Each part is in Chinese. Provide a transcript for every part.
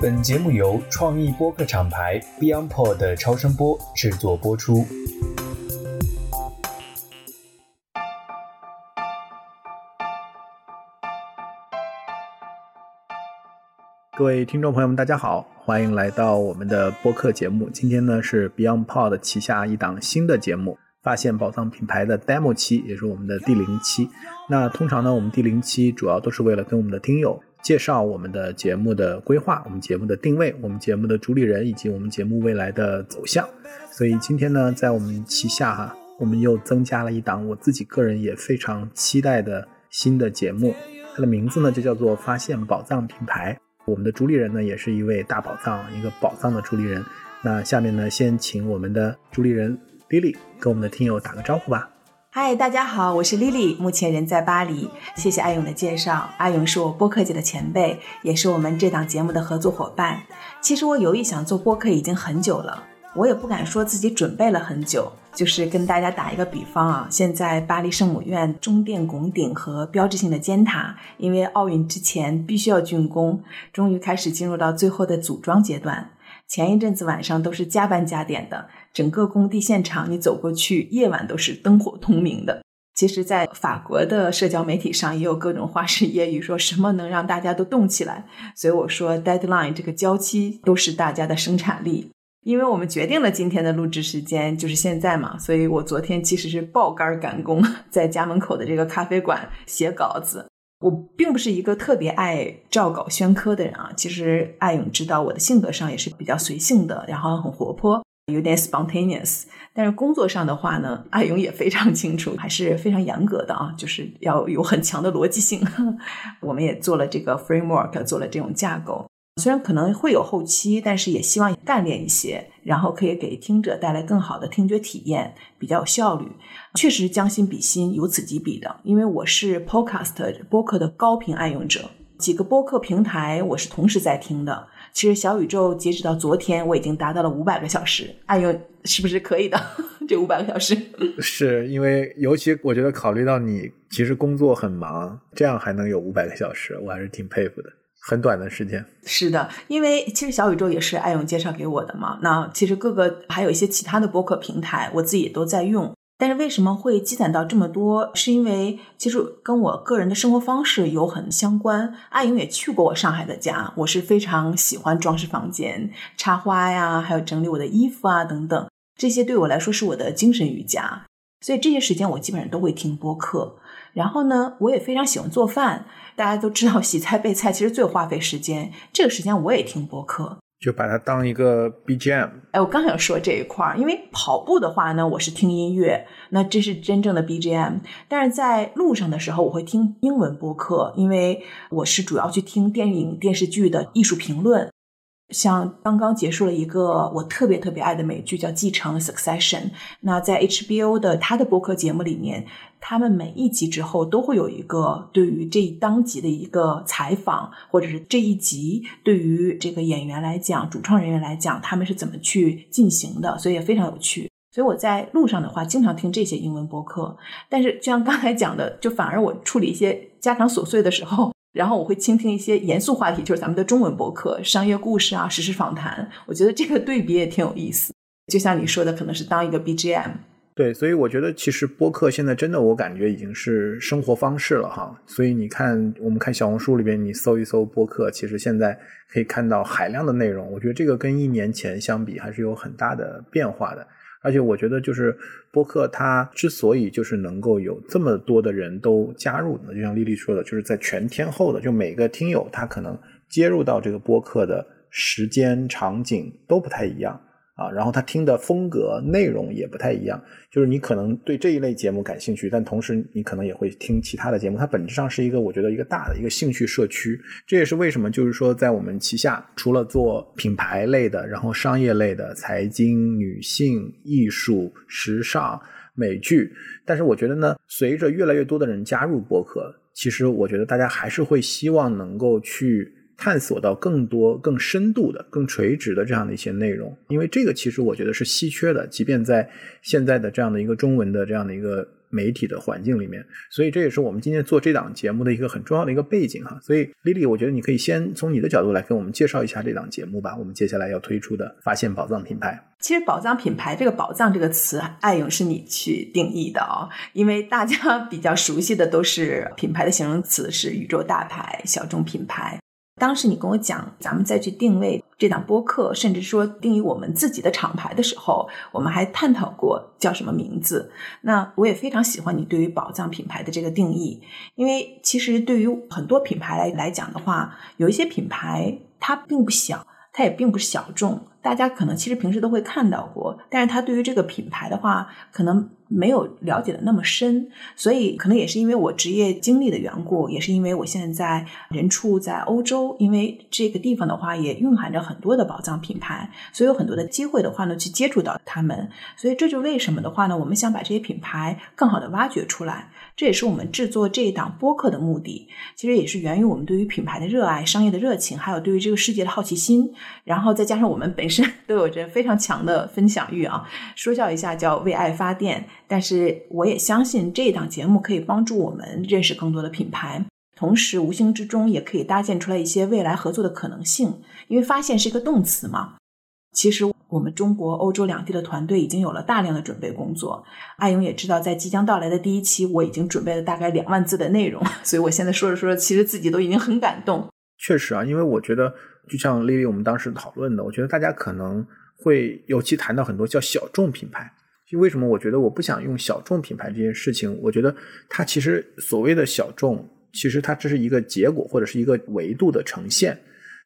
本节目由创意播客厂牌 BeyondPod 的超声波制作播出。各位听众朋友们，大家好，欢迎来到我们的播客节目。今天呢是 BeyondPod 旗下一档新的节目——发现宝藏品牌的 demo 期，也是我们的第零期。那通常呢，我们第零期主要都是为了跟我们的听友。介绍我们的节目的规划，我们节目的定位，我们节目的主理人以及我们节目未来的走向。所以今天呢，在我们旗下哈，我们又增加了一档我自己个人也非常期待的新的节目，它的名字呢就叫做《发现宝藏品牌》。我们的主理人呢也是一位大宝藏，一个宝藏的主理人。那下面呢，先请我们的主理人 Lily 跟我们的听友打个招呼吧。嗨，大家好，我是 Lily，目前人在巴黎。谢谢阿勇的介绍，阿勇是我播客界的前辈，也是我们这档节目的合作伙伴。其实我有意想做播客已经很久了，我也不敢说自己准备了很久，就是跟大家打一个比方啊，现在巴黎圣母院中殿拱顶和标志性的尖塔，因为奥运之前必须要竣工，终于开始进入到最后的组装阶段。前一阵子晚上都是加班加点的。整个工地现场，你走过去，夜晚都是灯火通明的。其实，在法国的社交媒体上，也有各种花式揶揄，说什么能让大家都动起来。所以我说，deadline 这个交期都是大家的生产力。因为我们决定了今天的录制时间就是现在嘛，所以我昨天其实是爆肝赶工，在家门口的这个咖啡馆写稿子。我并不是一个特别爱照稿宣科的人啊。其实艾勇知道我的性格上也是比较随性的，然后很活泼。有点 spontaneous，但是工作上的话呢，阿勇也非常清楚，还是非常严格的啊，就是要有很强的逻辑性。我们也做了这个 framework，做了这种架构。虽然可能会有后期，但是也希望干练一些，然后可以给听者带来更好的听觉体验，比较有效率。确实将心比心，有此即彼的。因为我是 podcast 播客的高频爱用者，几个播客平台我是同时在听的。其实小宇宙截止到昨天，我已经达到了五百个小时。哎呦，是不是可以的？这五百个小时，是因为尤其我觉得考虑到你其实工作很忙，这样还能有五百个小时，我还是挺佩服的。很短的时间，是的，因为其实小宇宙也是艾勇介绍给我的嘛。那其实各个还有一些其他的播客平台，我自己也都在用。但是为什么会积攒到这么多？是因为其实跟我个人的生活方式有很相关。阿勇也去过我上海的家，我是非常喜欢装饰房间、插花呀，还有整理我的衣服啊等等，这些对我来说是我的精神瑜伽。所以这些时间我基本上都会听播客。然后呢，我也非常喜欢做饭。大家都知道洗菜备菜其实最花费时间，这个时间我也听播客。就把它当一个 BGM。哎，我刚想说这一块儿，因为跑步的话呢，我是听音乐，那这是真正的 BGM。但是在路上的时候，我会听英文播客，因为我是主要去听电影、电视剧的艺术评论。像刚刚结束了一个我特别特别爱的美剧，叫《继承》（Succession）。那在 HBO 的他的播客节目里面，他们每一集之后都会有一个对于这一当集的一个采访，或者是这一集对于这个演员来讲、主创人员来讲，他们是怎么去进行的，所以也非常有趣。所以我在路上的话，经常听这些英文播客。但是就像刚才讲的，就反而我处理一些家常琐碎的时候。然后我会倾听一些严肃话题，就是咱们的中文博客、商业故事啊、实时访谈。我觉得这个对比也挺有意思。就像你说的，可能是当一个 BGM。对，所以我觉得其实播客现在真的，我感觉已经是生活方式了哈。所以你看，我们看小红书里边，你搜一搜播客，其实现在可以看到海量的内容。我觉得这个跟一年前相比，还是有很大的变化的。而且我觉得，就是播客它之所以就是能够有这么多的人都加入，就像丽丽说的，就是在全天候的，就每个听友他可能接入到这个播客的时间、场景都不太一样。啊，然后他听的风格、内容也不太一样，就是你可能对这一类节目感兴趣，但同时你可能也会听其他的节目。它本质上是一个，我觉得一个大的一个兴趣社区。这也是为什么，就是说在我们旗下，除了做品牌类的，然后商业类的、财经、女性、艺术、时尚、美剧，但是我觉得呢，随着越来越多的人加入播客，其实我觉得大家还是会希望能够去。探索到更多、更深度的、更垂直的这样的一些内容，因为这个其实我觉得是稀缺的。即便在现在的这样的一个中文的这样的一个媒体的环境里面，所以这也是我们今天做这档节目的一个很重要的一个背景哈。所以丽丽，我觉得你可以先从你的角度来跟我们介绍一下这档节目吧。我们接下来要推出的发现宝藏品牌。其实“宝藏品牌”这个“宝藏”这个词，爱勇是你去定义的哦，因为大家比较熟悉的都是品牌的形容词是宇宙大牌、小众品牌。当时你跟我讲，咱们再去定位这档播客，甚至说定义我们自己的厂牌的时候，我们还探讨过叫什么名字。那我也非常喜欢你对于宝藏品牌的这个定义，因为其实对于很多品牌来来讲的话，有一些品牌它并不小，它也并不是小众。大家可能其实平时都会看到过，但是它对于这个品牌的话，可能没有了解的那么深，所以可能也是因为我职业经历的缘故，也是因为我现在人处在欧洲，因为这个地方的话也蕴含着很多的宝藏品牌，所以有很多的机会的话呢，去接触到他们，所以这就为什么的话呢，我们想把这些品牌更好的挖掘出来。这也是我们制作这一档播客的目的，其实也是源于我们对于品牌的热爱、商业的热情，还有对于这个世界的好奇心，然后再加上我们本身 都有着非常强的分享欲啊。说笑一下叫为爱发电，但是我也相信这一档节目可以帮助我们认识更多的品牌，同时无形之中也可以搭建出来一些未来合作的可能性，因为发现是一个动词嘛。其实我们中国、欧洲两地的团队已经有了大量的准备工作。艾勇也知道，在即将到来的第一期，我已经准备了大概两万字的内容，所以我现在说着说着，其实自己都已经很感动。确实啊，因为我觉得，就像丽丽我们当时讨论的，我觉得大家可能会尤其谈到很多叫小众品牌。就为什么我觉得我不想用小众品牌这件事情？我觉得它其实所谓的小众，其实它只是一个结果或者是一个维度的呈现。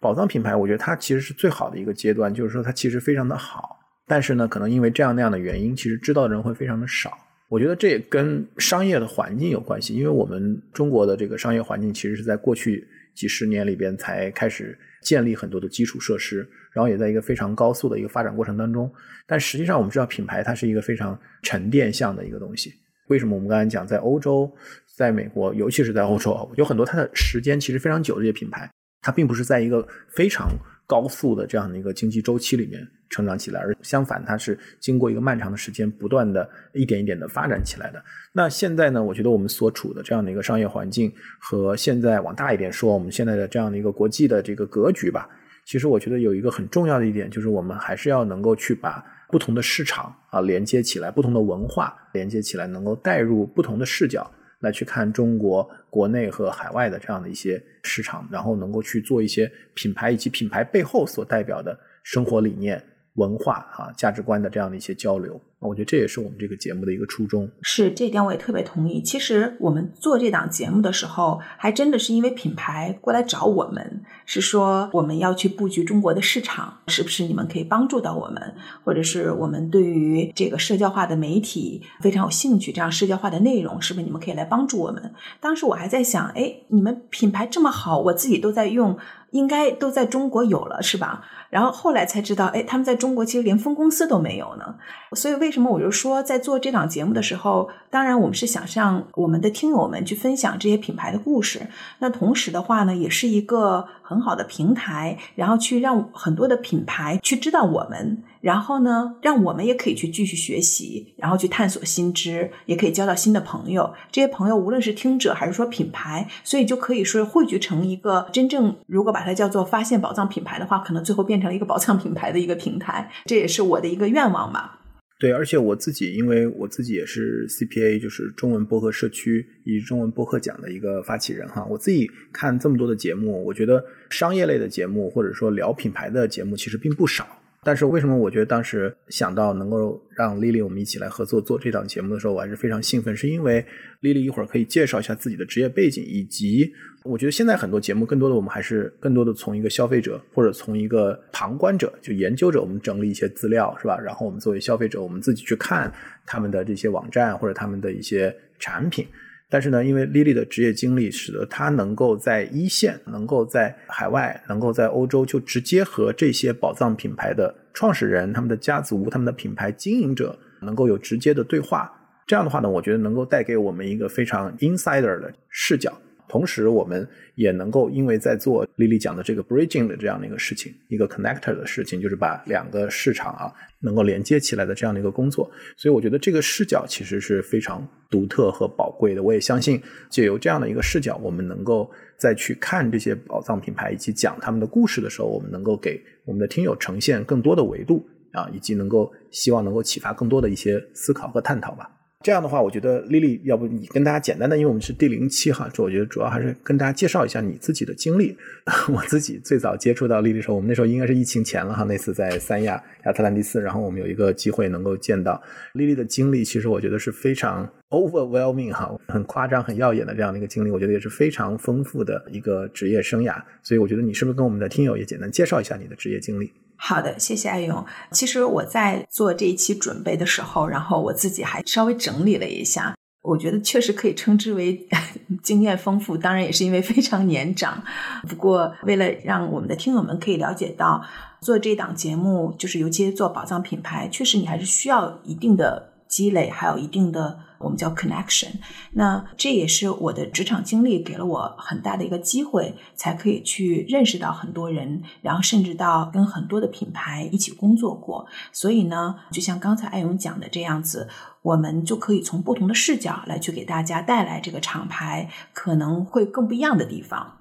宝藏品牌，我觉得它其实是最好的一个阶段，就是说它其实非常的好，但是呢，可能因为这样那样的原因，其实知道的人会非常的少。我觉得这也跟商业的环境有关系，因为我们中国的这个商业环境其实是在过去几十年里边才开始建立很多的基础设施，然后也在一个非常高速的一个发展过程当中。但实际上，我们知道品牌它是一个非常沉淀向的一个东西。为什么我们刚才讲在欧洲、在美国，尤其是在欧洲，有很多它的时间其实非常久的这些品牌。它并不是在一个非常高速的这样的一个经济周期里面成长起来，而相反，它是经过一个漫长的时间，不断的一点一点的发展起来的。那现在呢？我觉得我们所处的这样的一个商业环境，和现在往大一点说，我们现在的这样的一个国际的这个格局吧，其实我觉得有一个很重要的一点，就是我们还是要能够去把不同的市场啊连接起来，不同的文化连接起来，能够带入不同的视角。来去看中国国内和海外的这样的一些市场，然后能够去做一些品牌以及品牌背后所代表的生活理念。文化啊价值观的这样的一些交流，我觉得这也是我们这个节目的一个初衷。是这点我也特别同意。其实我们做这档节目的时候，还真的是因为品牌过来找我们，是说我们要去布局中国的市场，是不是你们可以帮助到我们？或者是我们对于这个社交化的媒体非常有兴趣，这样社交化的内容是不是你们可以来帮助我们？当时我还在想，哎，你们品牌这么好，我自己都在用。应该都在中国有了，是吧？然后后来才知道，哎，他们在中国其实连分公司都没有呢。所以为什么我就说，在做这档节目的时候，当然我们是想向我们的听友们去分享这些品牌的故事。那同时的话呢，也是一个很好的平台，然后去让很多的品牌去知道我们。然后呢，让我们也可以去继续学习，然后去探索新知，也可以交到新的朋友。这些朋友无论是听者还是说品牌，所以就可以说汇聚成一个真正，如果把它叫做发现宝藏品牌的话，可能最后变成一个宝藏品牌的一个平台。这也是我的一个愿望吧。对，而且我自己，因为我自己也是 CPA，就是中文播客社区以及中文播客奖的一个发起人哈。我自己看这么多的节目，我觉得商业类的节目或者说聊品牌的节目其实并不少。但是为什么我觉得当时想到能够让丽丽我们一起来合作做这档节目的时候，我还是非常兴奋，是因为丽丽一会儿可以介绍一下自己的职业背景，以及我觉得现在很多节目更多的我们还是更多的从一个消费者或者从一个旁观者就研究者，我们整理一些资料是吧？然后我们作为消费者，我们自己去看他们的这些网站或者他们的一些产品。但是呢，因为 Lily 的职业经历，使得她能够在一线，能够在海外，能够在欧洲，就直接和这些宝藏品牌的创始人、他们的家族、他们的品牌经营者，能够有直接的对话。这样的话呢，我觉得能够带给我们一个非常 insider 的视角。同时我们也能够因为在做丽丽讲的这个 bridging 的这样的一个事情，一个 connector 的事情，就是把两个市场啊能够连接起来的这样的一个工作。所以我觉得这个视角其实是非常独特和宝贵的。我也相信借由这样的一个视角，我们能够再去看这些宝藏品牌以及讲他们的故事的时候，我们能够给我们的听友呈现更多的维度。啊，以及能够希望能够启发更多的一些思考和探讨吧。这样的话，我觉得丽丽，要不你跟大家简单的，因为我们是第零期哈，就我觉得主要还是跟大家介绍一下你自己的经历。我自己最早接触到丽丽的时候，我们那时候应该是疫情前了哈，那次在三亚亚特兰蒂斯，然后我们有一个机会能够见到丽丽的经历，其实我觉得是非常 overwhelming 哈，很夸张、很耀眼的这样的一个经历，我觉得也是非常丰富的一个职业生涯。所以我觉得你是不是跟我们的听友也简单介绍一下你的职业经历？好的，谢谢爱勇。其实我在做这一期准备的时候，然后我自己还稍微整理了一下，我觉得确实可以称之为 经验丰富。当然也是因为非常年长。不过为了让我们的听友们可以了解到，做这档节目，就是尤其是做宝藏品牌，确实你还是需要一定的积累，还有一定的。我们叫 connection，那这也是我的职场经历给了我很大的一个机会，才可以去认识到很多人，然后甚至到跟很多的品牌一起工作过。所以呢，就像刚才艾勇讲的这样子，我们就可以从不同的视角来去给大家带来这个厂牌可能会更不一样的地方。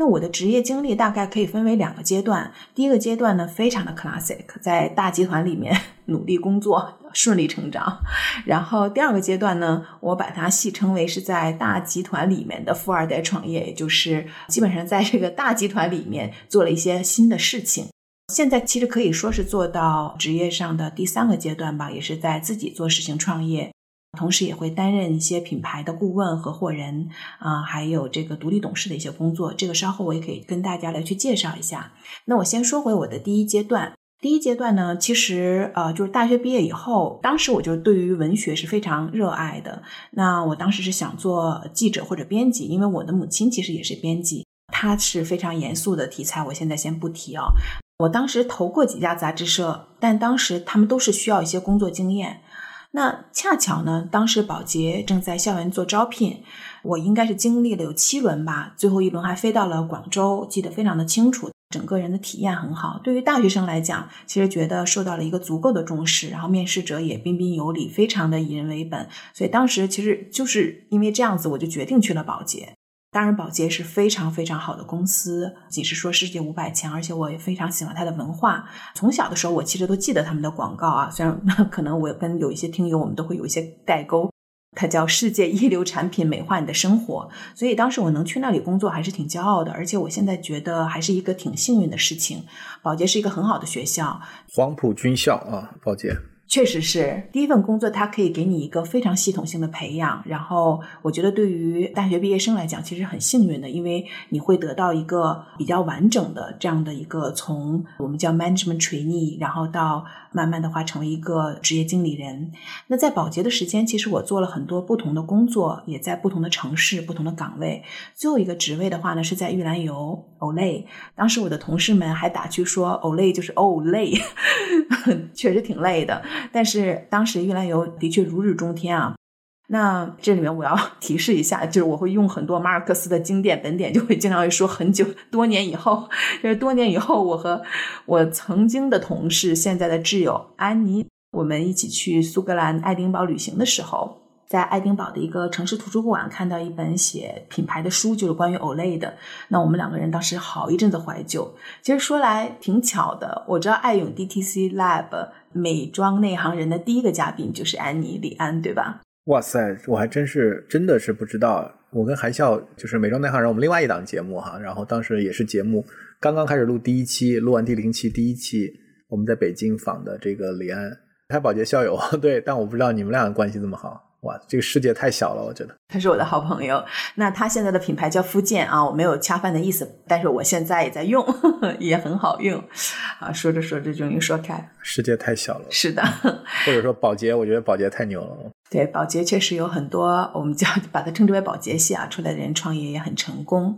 那我的职业经历大概可以分为两个阶段。第一个阶段呢，非常的 classic，在大集团里面 努力工作，顺利成长。然后第二个阶段呢，我把它戏称为是在大集团里面的富二代创业，也就是基本上在这个大集团里面做了一些新的事情。现在其实可以说是做到职业上的第三个阶段吧，也是在自己做事情创业。同时也会担任一些品牌的顾问、合伙人啊，还有这个独立董事的一些工作。这个稍后我也可以跟大家来去介绍一下。那我先说回我的第一阶段。第一阶段呢，其实呃，就是大学毕业以后，当时我就对于文学是非常热爱的。那我当时是想做记者或者编辑，因为我的母亲其实也是编辑。她是非常严肃的题材，我现在先不提啊。我当时投过几家杂志社，但当时他们都是需要一些工作经验。那恰巧呢，当时保洁正在校园做招聘，我应该是经历了有七轮吧，最后一轮还飞到了广州，记得非常的清楚，整个人的体验很好。对于大学生来讲，其实觉得受到了一个足够的重视，然后面试者也彬彬有礼，非常的以人为本，所以当时其实就是因为这样子，我就决定去了保洁。当然，宝洁是非常非常好的公司，仅是说世界五百强，而且我也非常喜欢它的文化。从小的时候，我其实都记得他们的广告啊，虽然 可能我跟有一些听友，我们都会有一些代沟。它叫世界一流产品，美化你的生活。所以当时我能去那里工作，还是挺骄傲的。而且我现在觉得还是一个挺幸运的事情。宝洁是一个很好的学校，黄埔军校啊，宝洁。确实是第一份工作，它可以给你一个非常系统性的培养。然后，我觉得对于大学毕业生来讲，其实很幸运的，因为你会得到一个比较完整的这样的一个从我们叫 management trainee，然后到慢慢的话成为一个职业经理人。那在保洁的时间，其实我做了很多不同的工作，也在不同的城市、不同的岗位。最后一个职位的话呢，是在玉兰油 Olay。当时我的同事们还打趣说，Olay 就是 o 累，确实挺累的。但是当时玉兰油的确如日中天啊。那这里面我要 提示一下，就是我会用很多马尔克斯的经典本典，就会经常会说很久多年以后，就是多年以后，我和我曾经的同事、现在的挚友安妮，我们一起去苏格兰爱丁堡旅行的时候。在爱丁堡的一个城市图书馆看到一本写品牌的书，就是关于 Olay 的。那我们两个人当时好一阵子怀旧。其实说来挺巧的，我知道爱永 DTC Lab 美妆内行人的第一个嘉宾就是安妮李安，对吧？哇塞，我还真是真的是不知道。我跟韩笑就是美妆内行人，我们另外一档节目哈，然后当时也是节目刚刚开始录第一期，录完第零期第一期，我们在北京访的这个李安，他保洁校友，对，但我不知道你们俩关系这么好。哇，这个世界太小了，我觉得。他是我的好朋友，那他现在的品牌叫福建啊，我没有恰饭的意思，但是我现在也在用，也很好用。啊，说着说着终于说开，世界太小了。是的，或者说保洁，我觉得保洁太牛了。对，保洁确实有很多，我们叫把它称之为保洁系啊，出来的人创业也很成功。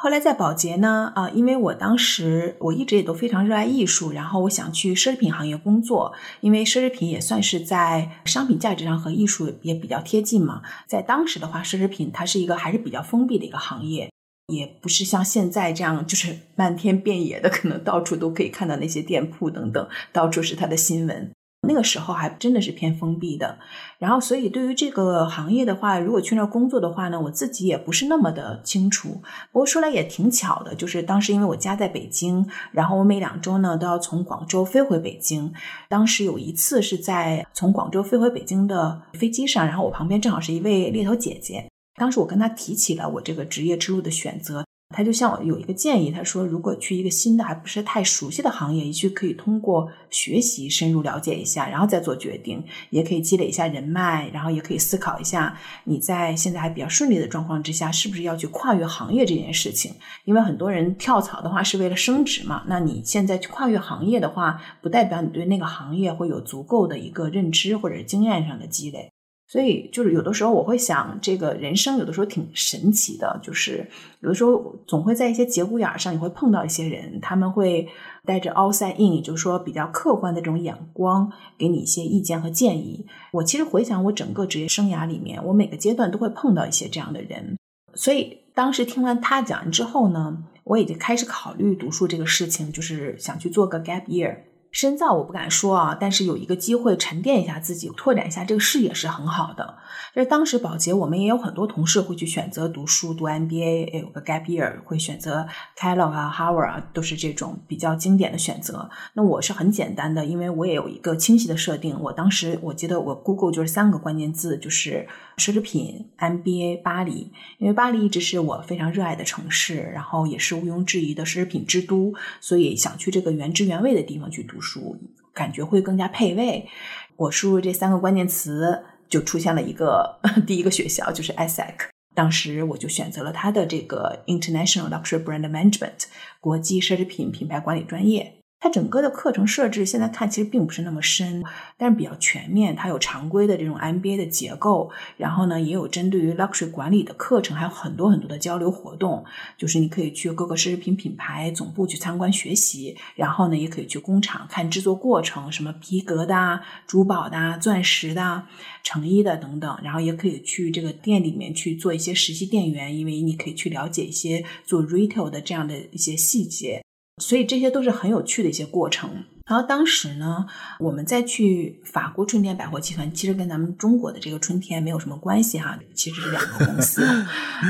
后来在保洁呢，啊，因为我当时我一直也都非常热爱艺术，然后我想去奢侈品行业工作，因为奢侈品也算是在商品价值上和艺术也比较贴近嘛。在当时的话，奢侈品它是一个还是比较封闭的一个行业，也不是像现在这样就是漫天遍野的，可能到处都可以看到那些店铺等等，到处是它的新闻。那个时候还真的是偏封闭的，然后所以对于这个行业的话，如果去那儿工作的话呢，我自己也不是那么的清楚。不过说来也挺巧的，就是当时因为我家在北京，然后我每两周呢都要从广州飞回北京。当时有一次是在从广州飞回北京的飞机上，然后我旁边正好是一位猎头姐姐，当时我跟她提起了我这个职业之路的选择。他就向我有一个建议，他说：“如果去一个新的还不是太熟悉的行业，也许可以通过学习深入了解一下，然后再做决定，也可以积累一下人脉，然后也可以思考一下你在现在还比较顺利的状况之下，是不是要去跨越行业这件事情。因为很多人跳槽的话是为了升职嘛，那你现在去跨越行业的话，不代表你对那个行业会有足够的一个认知或者经验上的积累。”所以，就是有的时候我会想，这个人生有的时候挺神奇的，就是有的时候总会在一些节骨眼上，你会碰到一些人，他们会带着 outside in，也就是说比较客观的这种眼光，给你一些意见和建议。我其实回想我整个职业生涯里面，我每个阶段都会碰到一些这样的人。所以当时听完他讲完之后呢，我已经开始考虑读书这个事情，就是想去做个 gap year。深造我不敢说啊，但是有一个机会沉淀一下自己，拓展一下这个视野是很好的。就是当时保洁，我们也有很多同事会去选择读书，读 MBA，有个 gap year，会选择 Kellogg 啊、Harvard 啊，都是这种比较经典的选择。那我是很简单的，因为我也有一个清晰的设定。我当时我记得我 Google 就是三个关键字，就是奢侈品、MBA、巴黎，因为巴黎一直是我非常热爱的城市，然后也是毋庸置疑的奢侈品之都，所以想去这个原汁原味的地方去读书，感觉会更加配位。我输入这三个关键词。就出现了一个 第一个学校，就是 ISEC。当时我就选择了他的这个 International Luxury Brand Management 国际奢侈品品牌管理专业。它整个的课程设置现在看其实并不是那么深，但是比较全面。它有常规的这种 MBA 的结构，然后呢也有针对于 luxury 管理的课程，还有很多很多的交流活动。就是你可以去各个奢侈品品牌总部去参观学习，然后呢也可以去工厂看制作过程，什么皮革的、珠宝的、钻石的、成衣的等等。然后也可以去这个店里面去做一些实习店员，因为你可以去了解一些做 retail 的这样的一些细节。所以这些都是很有趣的一些过程。然后当时呢，我们再去法国春天百货集团，其实跟咱们中国的这个春天没有什么关系哈，其实是两个公司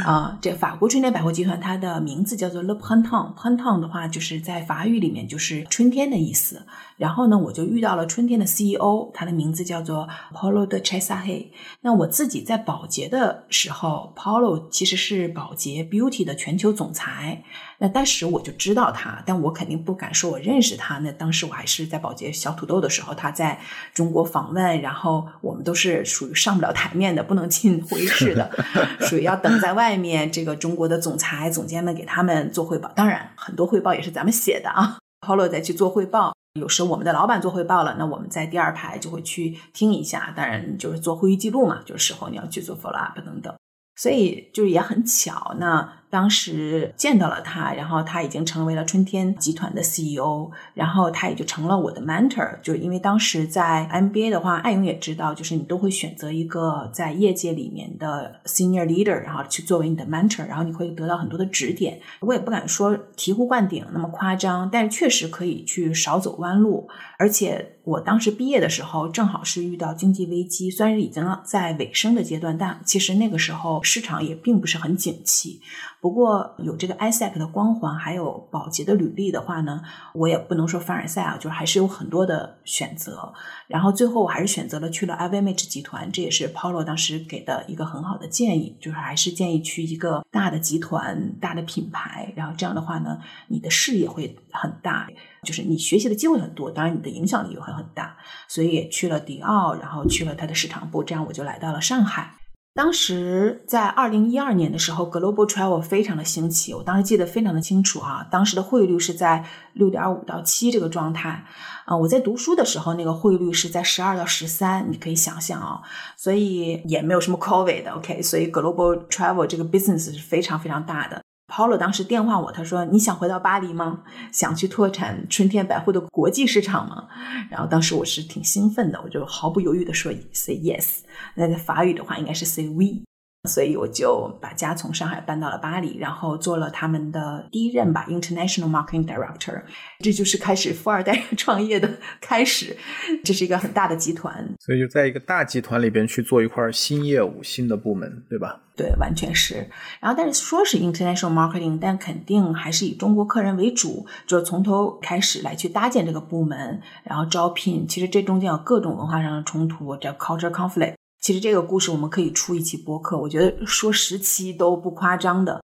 啊。这法国春天百货集团它的名字叫做 Le Printemps，Printemps 的话就是在法语里面就是春天的意思。然后呢，我就遇到了春天的 CEO，他的名字叫做 Paulo de c h e s a h e。那我自己在保洁的时候，Paulo 其实是保洁 Beauty 的全球总裁。那当时我就知道他，但我肯定不敢说我认识他。那当时我还是在保洁小土豆的时候，他在中国访问，然后我们都是属于上不了台面的，不能进会议室的，属于要等在外面。这个中国的总裁、总监们给他们做汇报，当然很多汇报也是咱们写的啊。Paulo 再去做汇报。有时我们的老板做汇报了，那我们在第二排就会去听一下，当然就是做会议记录嘛，就是时候你要去做 follow up 等等，所以就是也很巧那。当时见到了他，然后他已经成为了春天集团的 CEO，然后他也就成了我的 mentor。就是因为当时在 MBA 的话，艾勇也知道，就是你都会选择一个在业界里面的 senior leader，然后去作为你的 mentor，然后你会得到很多的指点。我也不敢说醍醐灌顶那么夸张，但是确实可以去少走弯路。而且我当时毕业的时候，正好是遇到经济危机，虽然已经在尾声的阶段，但其实那个时候市场也并不是很景气。不过有这个 ISEC 的光环，还有保洁的履历的话呢，我也不能说凡尔赛啊，就是还是有很多的选择。然后最后我还是选择了去了 IVMH 集团，这也是 Paulo 当时给的一个很好的建议，就是还是建议去一个大的集团、大的品牌。然后这样的话呢，你的视野会很大，就是你学习的机会很多，当然你的影响力也会很大。所以也去了迪奥，然后去了他的市场部，这样我就来到了上海。当时在二零一二年的时候，Global Travel 非常的兴起，我当时记得非常的清楚啊。当时的汇率是在六点五到七这个状态啊。我在读书的时候，那个汇率是在十二到十三，你可以想象啊。所以也没有什么 Covid，OK。所以 Global Travel 这个 business 是非常非常大的。Paulo 当时电话我，他说：“你想回到巴黎吗？想去拓展春天百货的国际市场吗？”然后当时我是挺兴奋的，我就毫不犹豫的说：“Say yes。”那在法语的话应该是 “Say we”。所以我就把家从上海搬到了巴黎，然后做了他们的第一任吧，International Marketing Director。这就是开始富二代创业的开始。这是一个很大的集团，所以就在一个大集团里边去做一块新业务、新的部门，对吧？对，完全是。然后，但是说是 International Marketing，但肯定还是以中国客人为主，就是从头开始来去搭建这个部门，然后招聘。其实这中间有各种文化上的冲突，叫 culture conflict。其实这个故事我们可以出一期播客，我觉得说十期都不夸张的。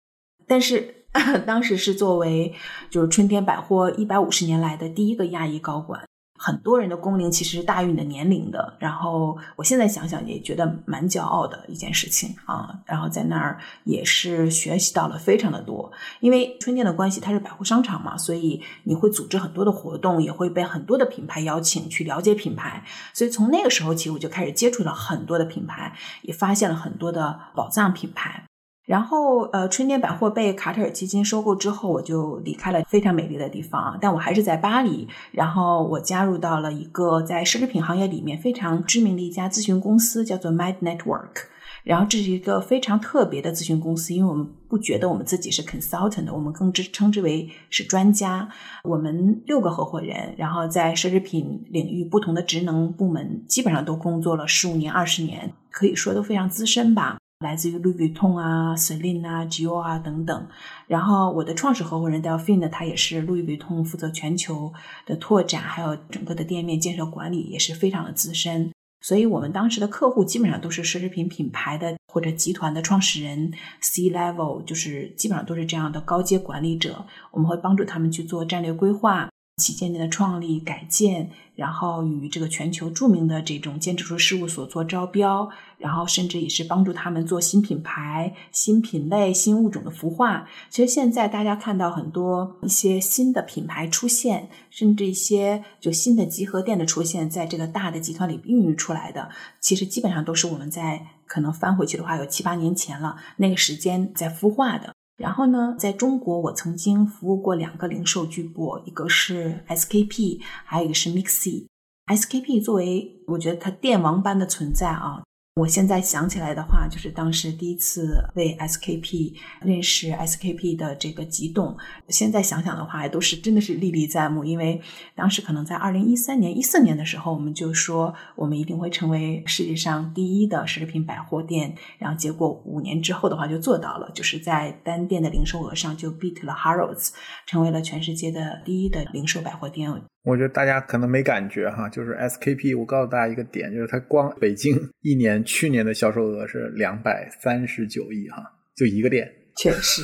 但是 当时是作为就是春天百货一百五十年来的第一个亚裔高管。很多人的工龄其实是大于你的年龄的，然后我现在想想也觉得蛮骄傲的一件事情啊。然后在那儿也是学习到了非常的多，因为春天的关系，它是百货商场嘛，所以你会组织很多的活动，也会被很多的品牌邀请去了解品牌。所以从那个时候起，我就开始接触了很多的品牌，也发现了很多的宝藏品牌。然后，呃，春天百货被卡特尔基金收购之后，我就离开了非常美丽的地方，但我还是在巴黎。然后我加入到了一个在奢侈品行业里面非常知名的一家咨询公司，叫做 Mind Network。然后这是一个非常特别的咨询公司，因为我们不觉得我们自己是 consultant，我们更之称之为是专家。我们六个合伙人，然后在奢侈品领域不同的职能部门，基本上都工作了十五年、二十年，可以说都非常资深吧。来自于 Louis Vuitton 啊、Celine 啊、Gio 啊等等。然后我的创始合伙人 Delphine 呢，他也是 Louis Vuitton 负责全球的拓展，还有整个的店面建设管理，也是非常的资深。所以我们当时的客户基本上都是奢侈品品牌的或者集团的创始人，C level 就是基本上都是这样的高阶管理者。我们会帮助他们去做战略规划。旗舰店的创立、改建，然后与这个全球著名的这种建筑师事务所做招标，然后甚至也是帮助他们做新品牌、新品类、新物种的孵化。其实现在大家看到很多一些新的品牌出现，甚至一些就新的集合店的出现，在这个大的集团里孕育出来的，其实基本上都是我们在可能翻回去的话，有七八年前了，那个时间在孵化的。然后呢，在中国，我曾经服务过两个零售巨擘，一个是 SKP，还有一个是 MIXI。SKP 作为，我觉得它电王般的存在啊。我现在想起来的话，就是当时第一次为 SKP 认识 SKP 的这个激动。现在想想的话，也都是真的是历历在目。因为当时可能在二零一三年、一四年的时候，我们就说我们一定会成为世界上第一的奢侈品百货店。然后结果五年之后的话，就做到了，就是在单店的零售额上就 beat 了 Harrods，成为了全世界的第一的零售百货店。我觉得大家可能没感觉哈，就是 SKP。我告诉大家一个点，就是它光北京一年去年的销售额是两百三十九亿哈，就一个店，确实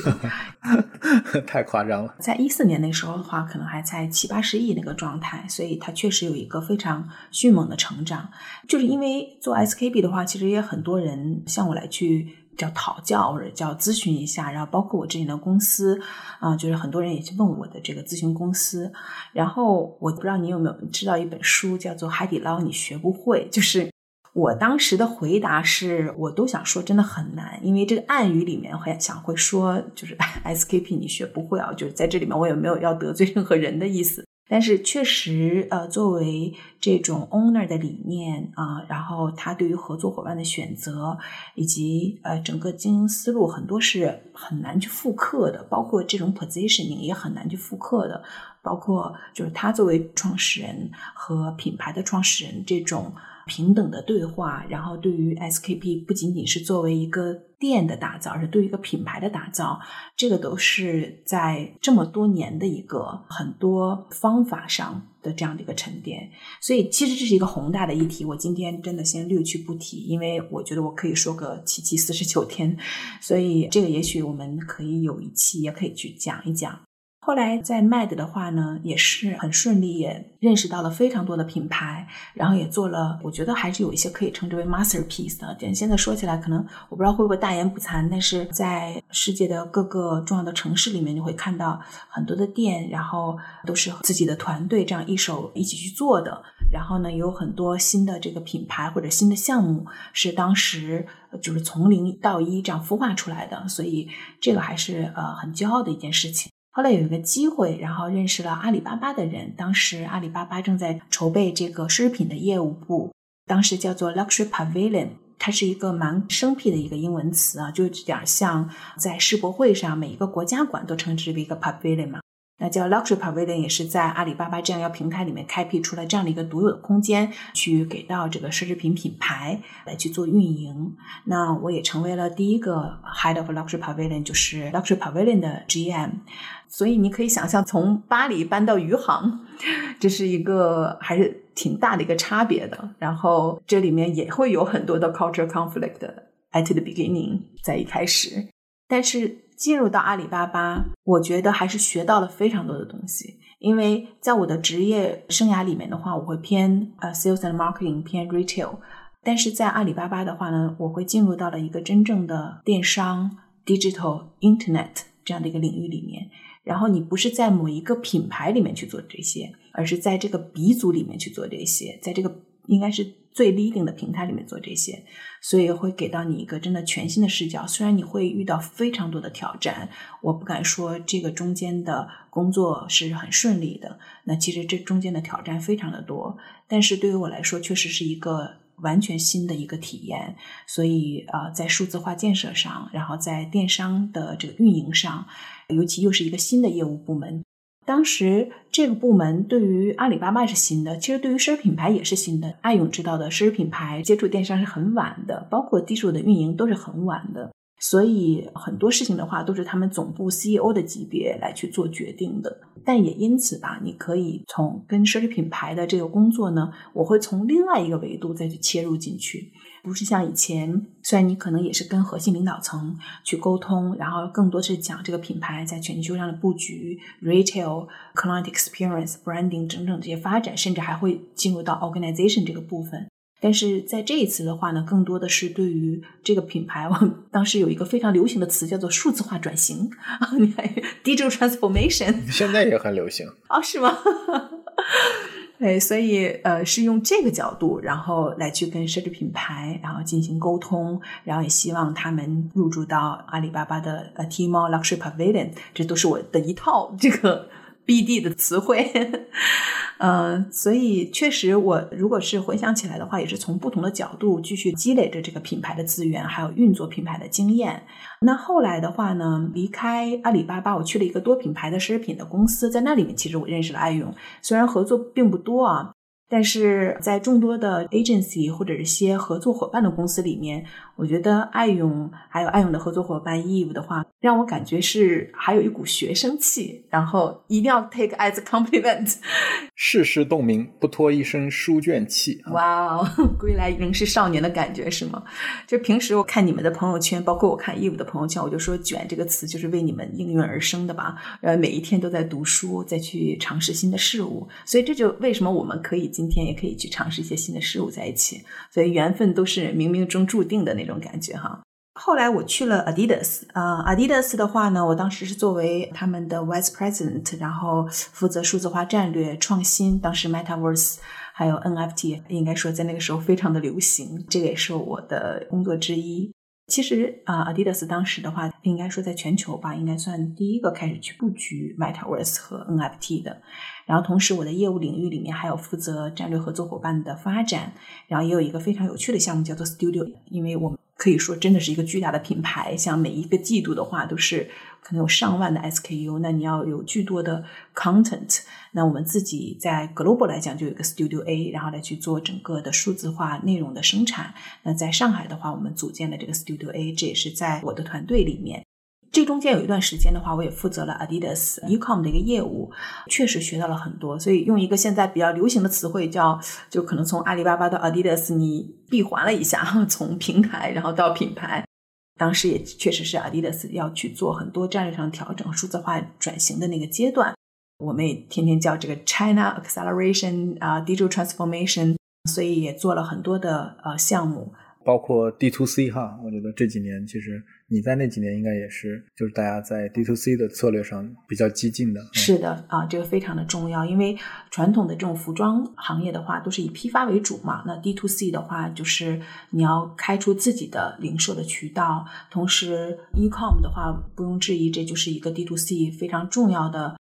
太夸张了。在一四年那时候的话，可能还在七八十亿那个状态，所以它确实有一个非常迅猛的成长。就是因为做 SKP 的话，其实也很多人向我来去。叫讨教或者叫咨询一下，然后包括我之前的公司啊，就是很多人也去问我的这个咨询公司。然后我不知道你有没有知道一本书叫做《海底捞你学不会》，就是我当时的回答是，我都想说真的很难，因为这个暗语里面会想会说就是 SKP 你学不会啊，就是在这里面我也没有要得罪任何人的意思。但是确实，呃，作为这种 owner 的理念啊，然后他对于合作伙伴的选择，以及呃整个经营思路，很多是很难去复刻的，包括这种 positioning 也很难去复刻的，包括就是他作为创始人和品牌的创始人这种。平等的对话，然后对于 SKP 不仅仅是作为一个店的打造，而是对一个品牌的打造，这个都是在这么多年的一个很多方法上的这样的一个沉淀。所以，其实这是一个宏大的议题，我今天真的先略去不提，因为我觉得我可以说个七七四十九天。所以，这个也许我们可以有一期也可以去讲一讲。后来在 Mad 的话呢，也是很顺利，也认识到了非常多的品牌，然后也做了，我觉得还是有一些可以称之为 masterpiece 的。但现在说起来，可能我不知道会不会大言不惭，但是在世界的各个重要的城市里面，你会看到很多的店，然后都是自己的团队这样一手一起去做的。然后呢，有很多新的这个品牌或者新的项目是当时就是从零到一这样孵化出来的，所以这个还是呃很骄傲的一件事情。后来有一个机会，然后认识了阿里巴巴的人。当时阿里巴巴正在筹备这个奢侈品的业务部，当时叫做 Luxury Pavilion，它是一个蛮生僻的一个英文词啊，就有点像在世博会上每一个国家馆都称之为一个 Pavilion 嘛。那叫 Luxury Pavilion 也是在阿里巴巴这样一个平台里面开辟出了这样的一个独有的空间，去给到这个奢侈品品牌来去做运营。那我也成为了第一个 Head of Luxury Pavilion，就是 Luxury Pavilion 的 GM。所以你可以想象，从巴黎搬到余杭，这是一个还是挺大的一个差别的。然后这里面也会有很多的 culture conflict at the beginning，在一开始，但是。进入到阿里巴巴，我觉得还是学到了非常多的东西。因为在我的职业生涯里面的话，我会偏呃 sales and marketing，偏 retail。但是在阿里巴巴的话呢，我会进入到了一个真正的电商 digital internet 这样的一个领域里面。然后你不是在某一个品牌里面去做这些，而是在这个鼻祖里面去做这些，在这个应该是。最 leading 的平台里面做这些，所以会给到你一个真的全新的视角。虽然你会遇到非常多的挑战，我不敢说这个中间的工作是很顺利的。那其实这中间的挑战非常的多，但是对于我来说，确实是一个完全新的一个体验。所以啊，在数字化建设上，然后在电商的这个运营上，尤其又是一个新的业务部门。当时这个部门对于阿里巴巴是新的，其实对于奢侈品牌也是新的。艾勇知道的，奢侈品牌接触电商是很晚的，包括低数的运营都是很晚的，所以很多事情的话都是他们总部 CEO 的级别来去做决定的。但也因此吧，你可以从跟奢侈品牌的这个工作呢，我会从另外一个维度再去切入进去。不是像以前，虽然你可能也是跟核心领导层去沟通，然后更多是讲这个品牌在全球上的布局、retail、client experience、branding 整整这些发展，甚至还会进入到 organization 这个部分。但是在这一次的话呢，更多的是对于这个品牌，我当时有一个非常流行的词叫做数字化转型 啊，你还 digital transformation，现在也很流行哦，是吗？对，所以呃，是用这个角度，然后来去跟奢侈品牌，然后进行沟通，然后也希望他们入驻到阿里巴巴的呃 Tmall Luxury Pavilion，这都是我的一套这个。BD 的词汇，呃，所以确实，我如果是回想起来的话，也是从不同的角度继续积累着这个品牌的资源，还有运作品牌的经验。那后来的话呢，离开阿里巴巴，我去了一个多品牌的奢侈品的公司，在那里面，其实我认识了爱勇，虽然合作并不多啊。但是在众多的 agency 或者是些合作伙伴的公司里面，我觉得爱勇还有爱勇的合作伙伴 Eve 的话，让我感觉是还有一股学生气，然后一定要 take as compliment。世事洞明，不脱一身书卷气。哇哦，归来仍是少年的感觉是吗？就平时我看你们的朋友圈，包括我看 Eve 的朋友圈，我就说“卷”这个词就是为你们应运而生的吧。呃，每一天都在读书，再去尝试新的事物，所以这就为什么我们可以。今天也可以去尝试一些新的事物在一起，所以缘分都是冥冥中注定的那种感觉哈。后来我去了 Adidas 啊，Adidas 的话呢，我当时是作为他们的 Vice President，然后负责数字化战略创新。当时 Metaverse 还有 NFT 应该说在那个时候非常的流行，这个也是我的工作之一。其实啊，Adidas 当时的话，应该说在全球吧，应该算第一个开始去布局 Metaverse 和 NFT 的。然后同时，我的业务领域里面还有负责战略合作伙伴的发展，然后也有一个非常有趣的项目叫做 Studio，因为我们可以说真的是一个巨大的品牌，像每一个季度的话都是可能有上万的 SKU，那你要有巨多的 content，那我们自己在 Global 来讲就有一个 Studio A，然后来去做整个的数字化内容的生产。那在上海的话，我们组建了这个 Studio A，这也是在我的团队里面。这中间有一段时间的话，我也负责了 Adidas Ecom 的一个业务，确实学到了很多。所以用一个现在比较流行的词汇叫，就可能从阿里巴巴到 Adidas，你闭环了一下，从平台然后到品牌。当时也确实是 Adidas 要去做很多战略上调整、数字化转型的那个阶段，我们也天天叫这个 China Acceleration 啊，Digital Transformation，所以也做了很多的呃项目。包括 D to C 哈，我觉得这几年其实你在那几年应该也是，就是大家在 D to C 的策略上比较激进的。是的啊，这个非常的重要，因为传统的这种服装行业的话都是以批发为主嘛，那 D to C 的话就是你要开出自己的零售的渠道，同时 E-com 的话不用质疑，这就是一个 D to C 非常重要的，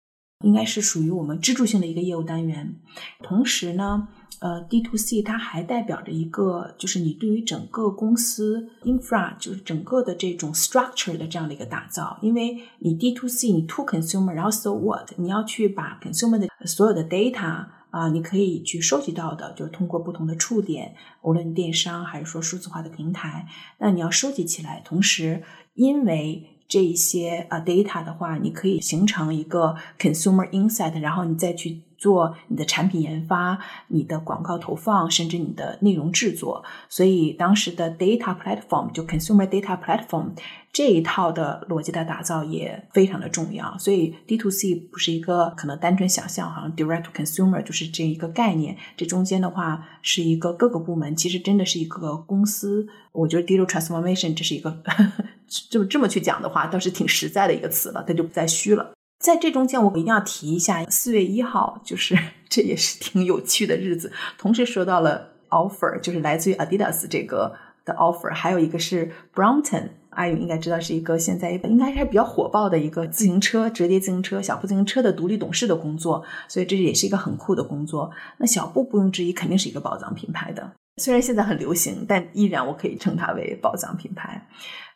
应该是属于我们支柱性的一个业务单元。同时呢。呃，D to C 它还代表着一个，就是你对于整个公司 infra，就是整个的这种 structure 的这样的一个打造。因为你 D to C，你 to consumer，然后 so what，你要去把 consumer 的所有的 data 啊，你可以去收集到的，就是通过不同的触点，无论电商还是说数字化的平台，那你要收集起来。同时，因为这一些啊 data 的话，你可以形成一个 consumer insight，然后你再去。做你的产品研发、你的广告投放，甚至你的内容制作，所以当时的 data platform 就 consumer data platform 这一套的逻辑的打造也非常的重要。所以 D to C 不是一个可能单纯想象，好像 direct consumer 就是这一个概念。这中间的话是一个各个部门，其实真的是一个公司。我觉得 digital transformation 这是一个，就这么去讲的话，倒是挺实在的一个词了，它就不再虚了。在这中间，我一定要提一下，四月一号，就是 这也是挺有趣的日子。同时收到了 offer，就是来自于 Adidas 这个的 offer，还有一个是 Brompton，阿勇应该知道是一个现在应该是比较火爆的一个自行车折叠自行车、小步自行车的独立董事的工作，所以这也是一个很酷的工作。那小步不用质疑，肯定是一个宝藏品牌的，虽然现在很流行，但依然我可以称它为宝藏品牌。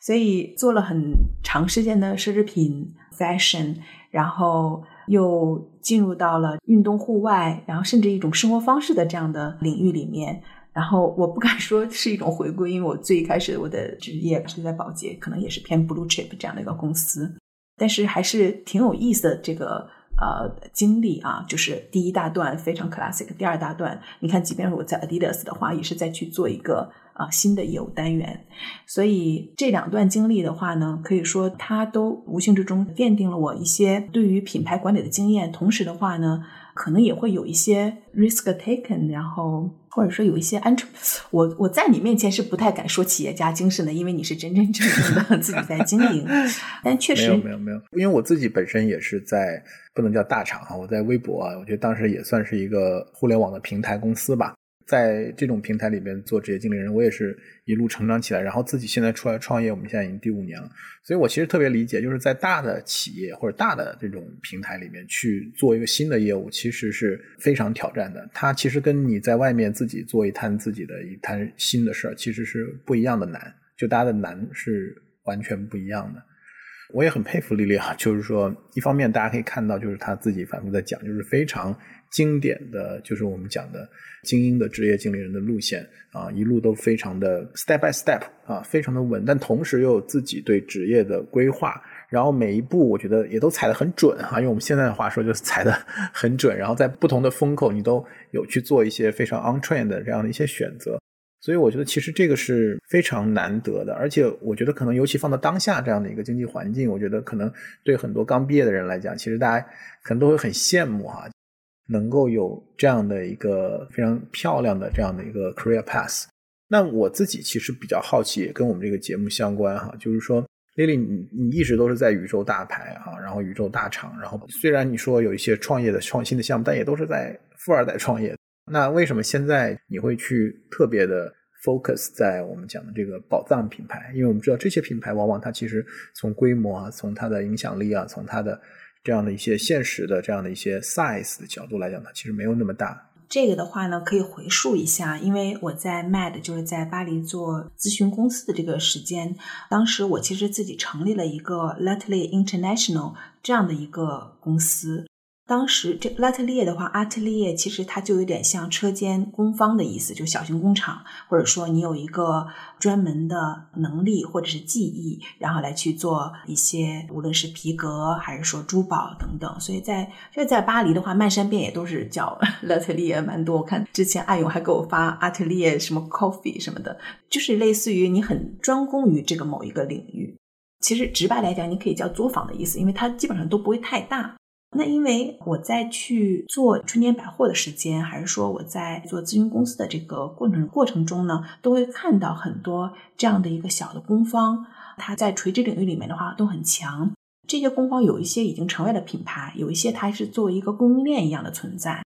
所以做了很长时间的奢侈品 fashion。然后又进入到了运动户外，然后甚至一种生活方式的这样的领域里面。然后我不敢说是一种回归，因为我最开始我的职业是在保洁，可能也是偏 blue chip 这样的一个公司，但是还是挺有意思的这个呃经历啊。就是第一大段非常 classic，第二大段，你看，即便我在 Adidas 的话，也是在去做一个。啊，新的业务单元，所以这两段经历的话呢，可以说它都无形之中奠定了我一些对于品牌管理的经验。同时的话呢，可能也会有一些 risk taken，然后或者说有一些安全。我我在你面前是不太敢说企业家精神的，因为你是真真正正的 自己在经营。但确实没有没有没有，因为我自己本身也是在不能叫大厂啊，我在微博啊，我觉得当时也算是一个互联网的平台公司吧。在这种平台里面做职业经理人，我也是一路成长起来，然后自己现在出来创业，我们现在已经第五年了，所以我其实特别理解，就是在大的企业或者大的这种平台里面去做一个新的业务，其实是非常挑战的。它其实跟你在外面自己做一摊自己的一摊新的事儿，其实是不一样的难，就大家的难是完全不一样的。我也很佩服丽丽啊，就是说，一方面大家可以看到，就是她自己反复在讲，就是非常。经典的就是我们讲的精英的职业经理人的路线啊，一路都非常的 step by step 啊，非常的稳，但同时又有自己对职业的规划，然后每一步我觉得也都踩得很准哈，用我们现在的话说就是踩得很准，然后在不同的风口你都有去做一些非常 on trend 的这样的一些选择，所以我觉得其实这个是非常难得的，而且我觉得可能尤其放到当下这样的一个经济环境，我觉得可能对很多刚毕业的人来讲，其实大家可能都会很羡慕哈。能够有这样的一个非常漂亮的这样的一个 career path，那我自己其实比较好奇，也跟我们这个节目相关哈，就是说，Lily，你你一直都是在宇宙大牌哈，然后宇宙大厂，然后虽然你说有一些创业的创新的项目，但也都是在富二代创业。那为什么现在你会去特别的 focus 在我们讲的这个宝藏品牌？因为我们知道这些品牌往往它其实从规模啊，从它的影响力啊，从它的这样的一些现实的这样的一些 size 的角度来讲，呢其实没有那么大。这个的话呢，可以回溯一下，因为我在 Mad 就是在巴黎做咨询公司的这个时间，当时我其实自己成立了一个 Lately International 这样的一个公司。当时这 Atelier 的话，Atelier 其实它就有点像车间工坊的意思，就小型工厂，或者说你有一个专门的能力或者是技艺，然后来去做一些无论是皮革还是说珠宝等等。所以在就在巴黎的话，漫山遍野都是叫 Atelier，蛮多。我看之前艾勇还给我发 Atelier 什么 Coffee 什么的，就是类似于你很专攻于这个某一个领域。其实直白来讲，你可以叫作坊的意思，因为它基本上都不会太大。那因为我在去做春天百货的时间，还是说我在做咨询公司的这个过程过程中呢，都会看到很多这样的一个小的工坊，它在垂直领域里面的话都很强。这些工坊有一些已经成为了品牌，有一些它是作为一个供应链一样的存在。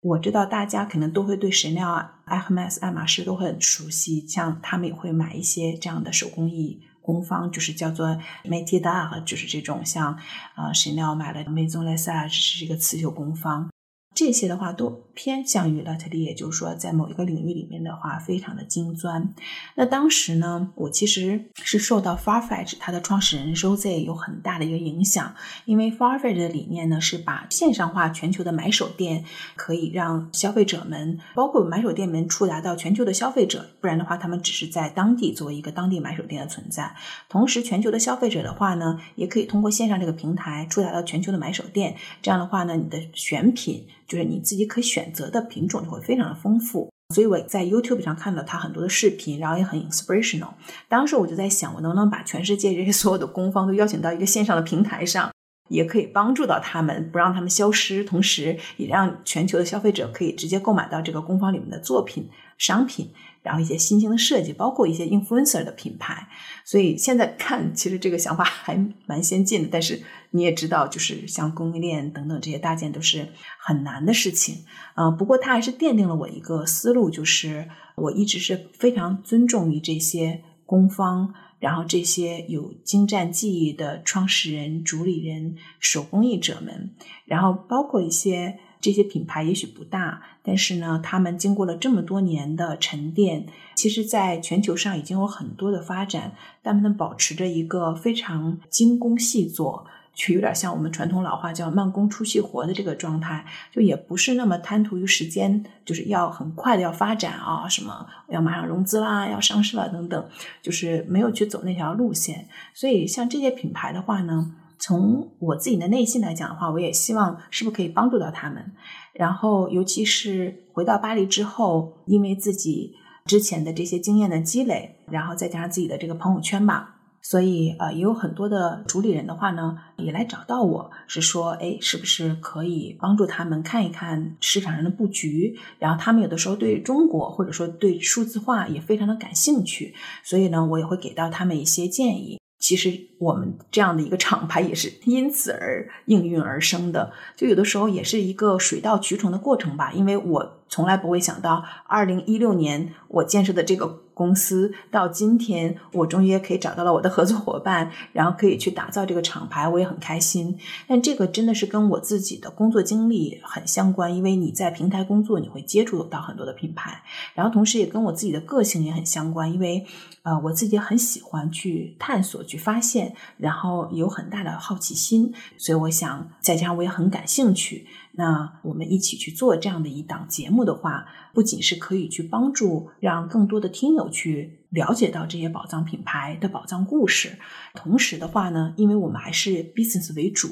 我知道大家可能都会对神料、艾赫麦斯、爱马仕都很熟悉，像他们也会买一些这样的手工艺。工坊就是叫做 m e t i d a 就是这种像啊，神料买了 Maison l e s a g e 是一个刺绣工坊。这些的话都偏向于 l 特 t 也就是说，在某一个领域里面的话，非常的精钻。那当时呢，我其实是受到 Farfetch 它的创始人 Jose 有很大的一个影响，因为 Farfetch 的理念呢是把线上化全球的买手店，可以让消费者们，包括买手店们触达到全球的消费者，不然的话，他们只是在当地作为一个当地买手店的存在。同时，全球的消费者的话呢，也可以通过线上这个平台触达到全球的买手店，这样的话呢，你的选品。就是你自己可以选择的品种就会非常的丰富，所以我在 YouTube 上看到他很多的视频，然后也很 inspirational。当时我就在想，我能不能把全世界这些所有的工坊都邀请到一个线上的平台上，也可以帮助到他们，不让他们消失，同时也让全球的消费者可以直接购买到这个工坊里面的作品、商品。然后一些新兴的设计，包括一些 influencer 的品牌，所以现在看，其实这个想法 还蛮先进的。但是你也知道，就是像供应链等等这些搭建都是很难的事情。呃，不过它还是奠定了我一个思路，就是我一直是非常尊重于这些工方，然后这些有精湛技艺的创始人、主理人、手工艺者们，然后包括一些。这些品牌也许不大，但是呢，他们经过了这么多年的沉淀，其实在全球上已经有很多的发展。他们保持着一个非常精工细作，却有点像我们传统老话叫“慢工出细活”的这个状态，就也不是那么贪图于时间，就是要很快的要发展啊，什么要马上融资啦，要上市了等等，就是没有去走那条路线。所以像这些品牌的话呢？从我自己的内心来讲的话，我也希望是不是可以帮助到他们。然后，尤其是回到巴黎之后，因为自己之前的这些经验的积累，然后再加上自己的这个朋友圈吧，所以呃，也有很多的主理人的话呢，也来找到我，是说，哎，是不是可以帮助他们看一看市场上的布局？然后他们有的时候对中国或者说对数字化也非常的感兴趣，所以呢，我也会给到他们一些建议。其实我们这样的一个厂牌也是 因此而应运而生的，就有的时候也是一个水到渠成的过程吧。因为我从来不会想到，二零一六年我建设的这个。公司到今天，我终于也可以找到了我的合作伙伴，然后可以去打造这个厂牌，我也很开心。但这个真的是跟我自己的工作经历很相关，因为你在平台工作，你会接触到很多的品牌，然后同时也跟我自己的个性也很相关，因为呃，我自己很喜欢去探索、去发现，然后有很大的好奇心，所以我想再加上我也很感兴趣。那我们一起去做这样的一档节目的话，不仅是可以去帮助让更多的听友去了解到这些宝藏品牌的宝藏故事，同时的话呢，因为我们还是 business 为主，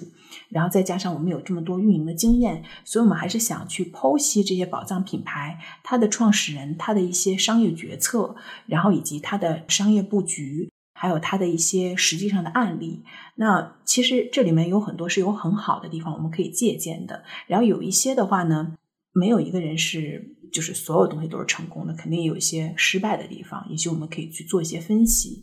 然后再加上我们有这么多运营的经验，所以我们还是想去剖析这些宝藏品牌它的创始人他的一些商业决策，然后以及它的商业布局。还有他的一些实际上的案例，那其实这里面有很多是有很好的地方，我们可以借鉴的。然后有一些的话呢，没有一个人是就是所有东西都是成功的，肯定有一些失败的地方，也许我们可以去做一些分析。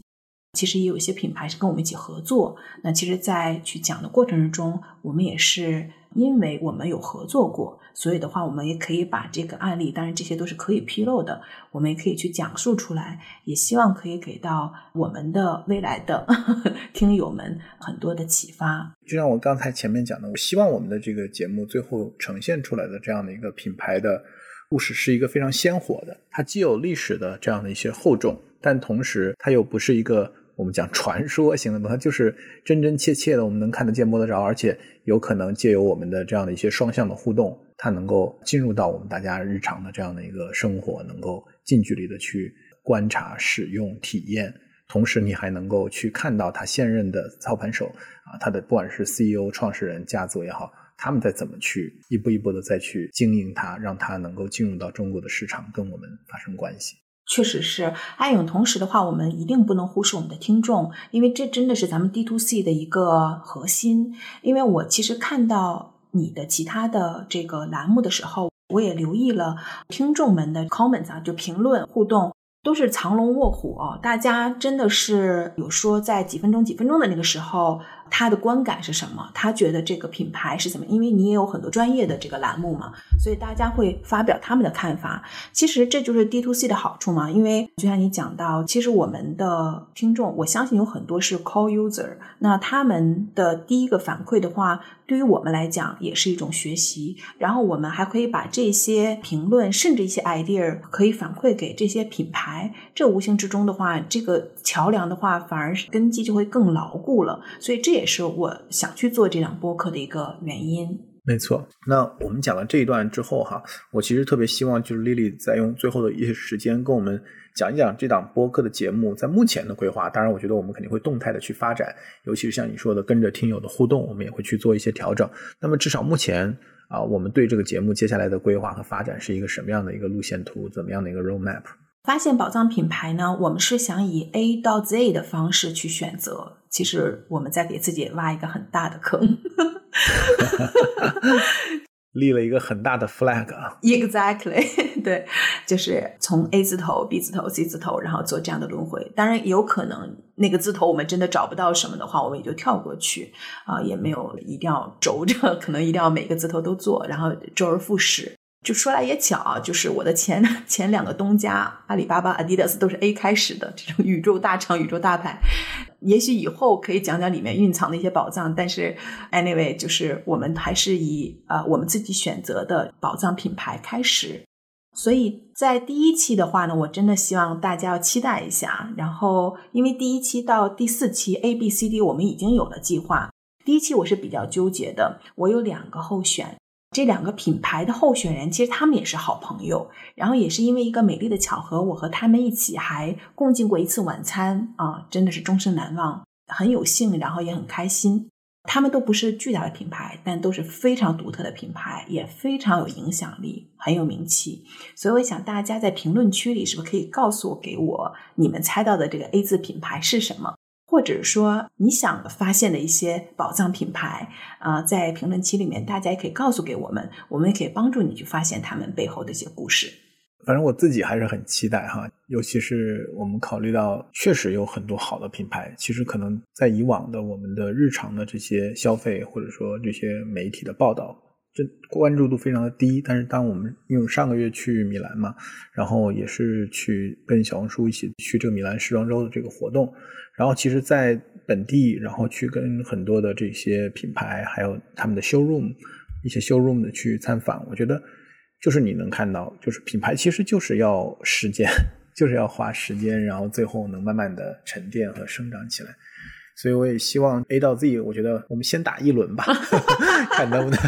其实也有一些品牌是跟我们一起合作，那其实，在去讲的过程之中，我们也是因为我们有合作过。所以的话，我们也可以把这个案例，当然这些都是可以披露的，我们也可以去讲述出来，也希望可以给到我们的未来的 听友们很多的启发。就像我刚才前面讲的，我希望我们的这个节目最后呈现出来的这样的一个品牌的故事，是一个非常鲜活的，它既有历史的这样的一些厚重，但同时它又不是一个。我们讲传说型的，它就是真真切切的，我们能看得见、摸得着，而且有可能借由我们的这样的一些双向的互动，它能够进入到我们大家日常的这样的一个生活，能够近距离的去观察、使用、体验。同时，你还能够去看到他现任的操盘手啊，他的不管是 CEO、创始人家族也好，他们在怎么去一步一步的再去经营它，让它能够进入到中国的市场，跟我们发生关系。确实是艾勇，同时的话，我们一定不能忽视我们的听众，因为这真的是咱们 D to C 的一个核心。因为我其实看到你的其他的这个栏目的时候，我也留意了听众们的 comments 啊，就评论互动。都是藏龙卧虎，大家真的是有说在几分钟几分钟的那个时候。他的观感是什么？他觉得这个品牌是怎么？因为你也有很多专业的这个栏目嘛，所以大家会发表他们的看法。其实这就是 D to C 的好处嘛，因为就像你讲到，其实我们的听众，我相信有很多是 Call User，那他们的第一个反馈的话，对于我们来讲也是一种学习。然后我们还可以把这些评论，甚至一些 idea 可以反馈给这些品牌。这无形之中的话，这个桥梁的话，反而是根基就会更牢固了。所以这。是我想去做这档播客的一个原因。没错，那我们讲了这一段之后哈，我其实特别希望就是丽丽再用最后的一些时间跟我们讲一讲这档播客的节目在目前的规划。当然，我觉得我们肯定会动态的去发展，尤其是像你说的跟着听友的互动，我们也会去做一些调整。那么至少目前啊，我们对这个节目接下来的规划和发展是一个什么样的一个路线图，怎么样的一个 roadmap？发现宝藏品牌呢，我们是想以 A 到 Z 的方式去选择。其实我们在给自己挖一个很大的坑，立了一个很大的 flag 啊。Exactly，对，就是从 A 字头、B 字头、C 字头，然后做这样的轮回。当然，有可能那个字头我们真的找不到什么的话，我们也就跳过去啊，也没有一定要轴着，可能一定要每个字头都做，然后周而复始。就说来也巧，就是我的前前两个东家阿里巴巴、Adidas 都是 A 开始的这种宇宙大厂、宇宙大牌。也许以后可以讲讲里面蕴藏的一些宝藏，但是 anyway，就是我们还是以呃我们自己选择的宝藏品牌开始。所以在第一期的话呢，我真的希望大家要期待一下。然后，因为第一期到第四期 A、B、C、D 我们已经有了计划。第一期我是比较纠结的，我有两个候选。这两个品牌的候选人，其实他们也是好朋友，然后也是因为一个美丽的巧合，我和他们一起还共进过一次晚餐啊，真的是终身难忘，很有幸，然后也很开心。他们都不是巨大的品牌，但都是非常独特的品牌，也非常有影响力，很有名气。所以我想大家在评论区里是不是可以告诉我，给我你们猜到的这个 A 字品牌是什么？或者说你想发现的一些宝藏品牌啊，在评论区里面，大家也可以告诉给我们，我们也可以帮助你去发现他们背后的一些故事。反正我自己还是很期待哈，尤其是我们考虑到确实有很多好的品牌，其实可能在以往的我们的日常的这些消费或者说这些媒体的报道，这关注度非常的低。但是当我们因为上个月去米兰嘛，然后也是去跟小红书一起去这个米兰时装周的这个活动。然后，其实，在本地，然后去跟很多的这些品牌，还有他们的 showroom，一些 showroom 的去参访，我觉得，就是你能看到，就是品牌其实就是要时间，就是要花时间，然后最后能慢慢的沉淀和生长起来。所以，我也希望 A 到 Z，我觉得我们先打一轮吧，看能不能，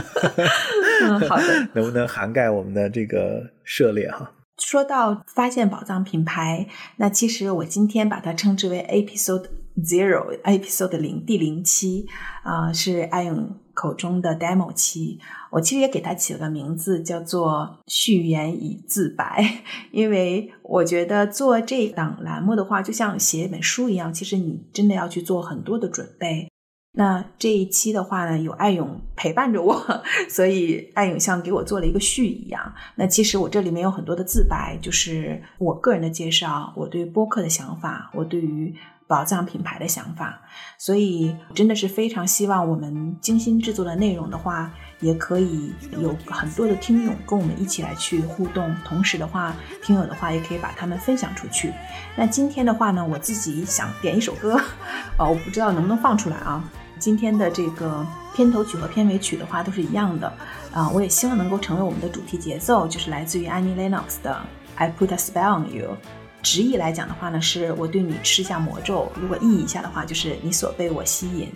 嗯，好的，能不能涵盖我们的这个涉猎哈。说到发现宝藏品牌，那其实我今天把它称之为 Episode Zero，Episode 零第零期啊，是爱勇口中的 Demo 期。我其实也给它起了个名字，叫做序言以自白，因为我觉得做这档栏目的话，就像写一本书一样，其实你真的要去做很多的准备。那这一期的话呢，有艾勇陪伴着我，所以艾勇像给我做了一个序一样。那其实我这里面有很多的自白，就是我个人的介绍，我对播客的想法，我对于宝藏品牌的想法。所以真的是非常希望我们精心制作的内容的话，也可以有很多的听友跟我们一起来去互动。同时的话，听友的话也可以把他们分享出去。那今天的话呢，我自己想点一首歌，哦，我不知道能不能放出来啊。今天的这个片头曲和片尾曲的话都是一样的啊，我也希望能够成为我们的主题节奏，就是来自于 Annie Lennox 的 I Put a Spell on You。直译来讲的话呢，是我对你施下魔咒；如果意译一下的话，就是你所被我吸引。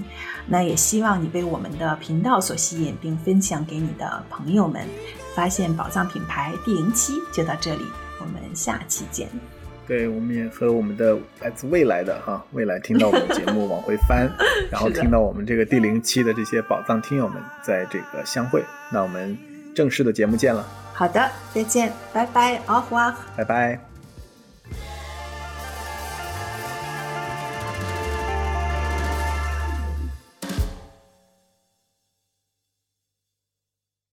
那也希望你被我们的频道所吸引，并分享给你的朋友们。发现宝藏品牌第零期就到这里，我们下期见。对，我们也和我们的来自未来的哈未来听到我们节目往回翻，然后听到我们这个第零期的这些宝藏听友们在这个相会。那我们正式的节目见了。好的，再见，拜拜，阿胡阿，拜拜。